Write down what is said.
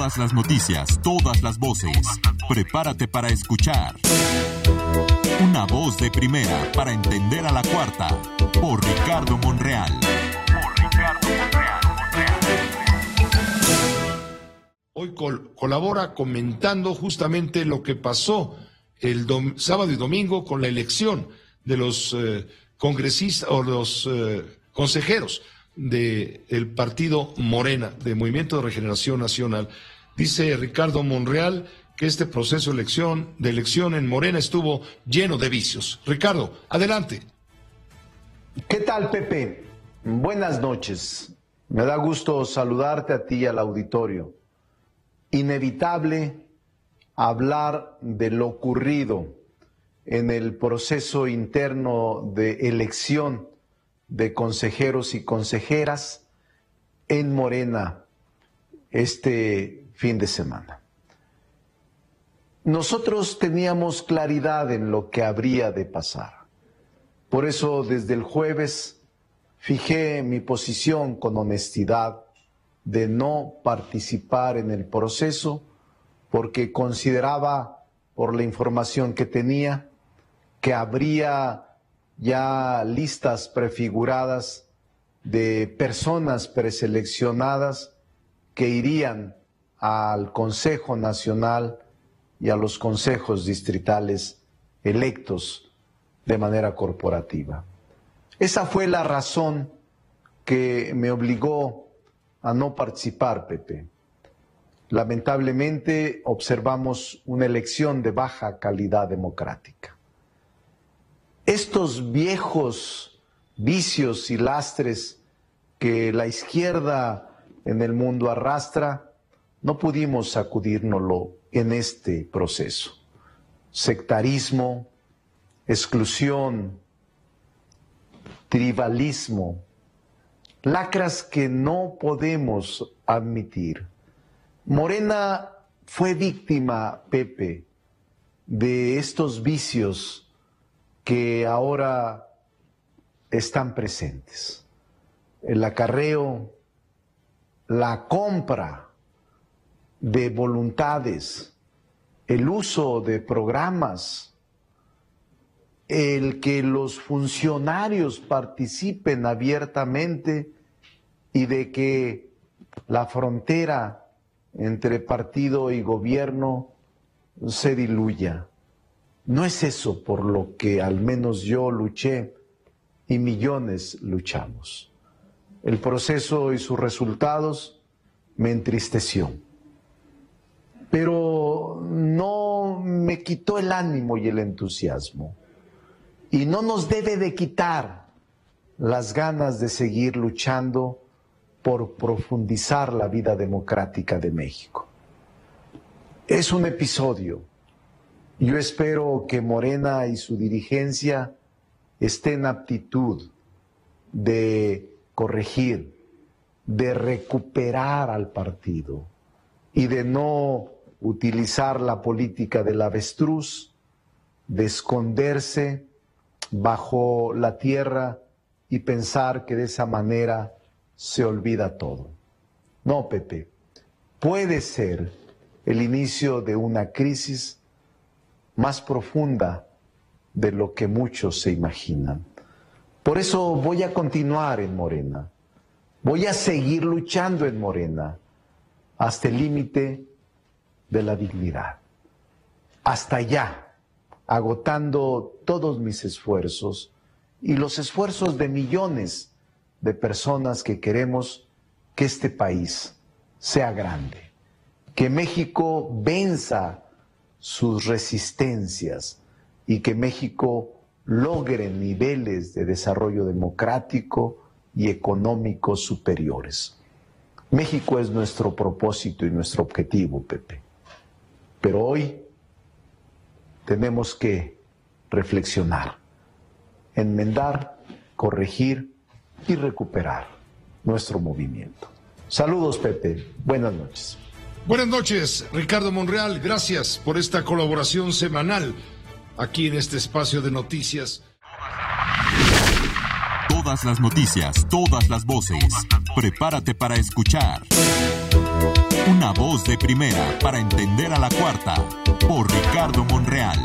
Todas las noticias, todas las voces. Prepárate para escuchar. Una voz de primera para entender a la cuarta. Por Ricardo Monreal. Hoy col- colabora comentando justamente lo que pasó el sábado y domingo con la elección de los eh, congresistas o los eh, consejeros del partido Morena, de Movimiento de Regeneración Nacional. Dice Ricardo Monreal que este proceso elección, de elección en Morena estuvo lleno de vicios. Ricardo, adelante. ¿Qué tal, Pepe? Buenas noches. Me da gusto saludarte a ti y al auditorio. Inevitable hablar de lo ocurrido en el proceso interno de elección de consejeros y consejeras en Morena este fin de semana. Nosotros teníamos claridad en lo que habría de pasar. Por eso desde el jueves fijé mi posición con honestidad de no participar en el proceso porque consideraba, por la información que tenía, que habría ya listas prefiguradas de personas preseleccionadas que irían al Consejo Nacional y a los consejos distritales electos de manera corporativa. Esa fue la razón que me obligó a no participar, Pepe. Lamentablemente observamos una elección de baja calidad democrática. Estos viejos vicios y lastres que la izquierda en el mundo arrastra, no pudimos sacudírnoslo en este proceso. Sectarismo, exclusión, tribalismo, lacras que no podemos admitir. Morena fue víctima, Pepe, de estos vicios que ahora están presentes. El acarreo, la compra de voluntades, el uso de programas, el que los funcionarios participen abiertamente y de que la frontera entre partido y gobierno se diluya. No es eso por lo que al menos yo luché y millones luchamos. El proceso y sus resultados me entristeció, pero no me quitó el ánimo y el entusiasmo y no nos debe de quitar las ganas de seguir luchando por profundizar la vida democrática de México. Es un episodio. Yo espero que Morena y su dirigencia estén en aptitud de corregir, de recuperar al partido y de no utilizar la política del avestruz, de esconderse bajo la tierra y pensar que de esa manera se olvida todo. No, Pepe, puede ser el inicio de una crisis más profunda de lo que muchos se imaginan. Por eso voy a continuar en Morena. Voy a seguir luchando en Morena hasta el límite de la dignidad. Hasta allá, agotando todos mis esfuerzos y los esfuerzos de millones de personas que queremos que este país sea grande, que México venza sus resistencias y que México logre niveles de desarrollo democrático y económico superiores. México es nuestro propósito y nuestro objetivo, Pepe. Pero hoy tenemos que reflexionar, enmendar, corregir y recuperar nuestro movimiento. Saludos, Pepe. Buenas noches. Buenas noches, Ricardo Monreal. Gracias por esta colaboración semanal aquí en este espacio de noticias. Todas las noticias, todas las voces. Prepárate para escuchar. Una voz de primera para entender a la cuarta por Ricardo Monreal.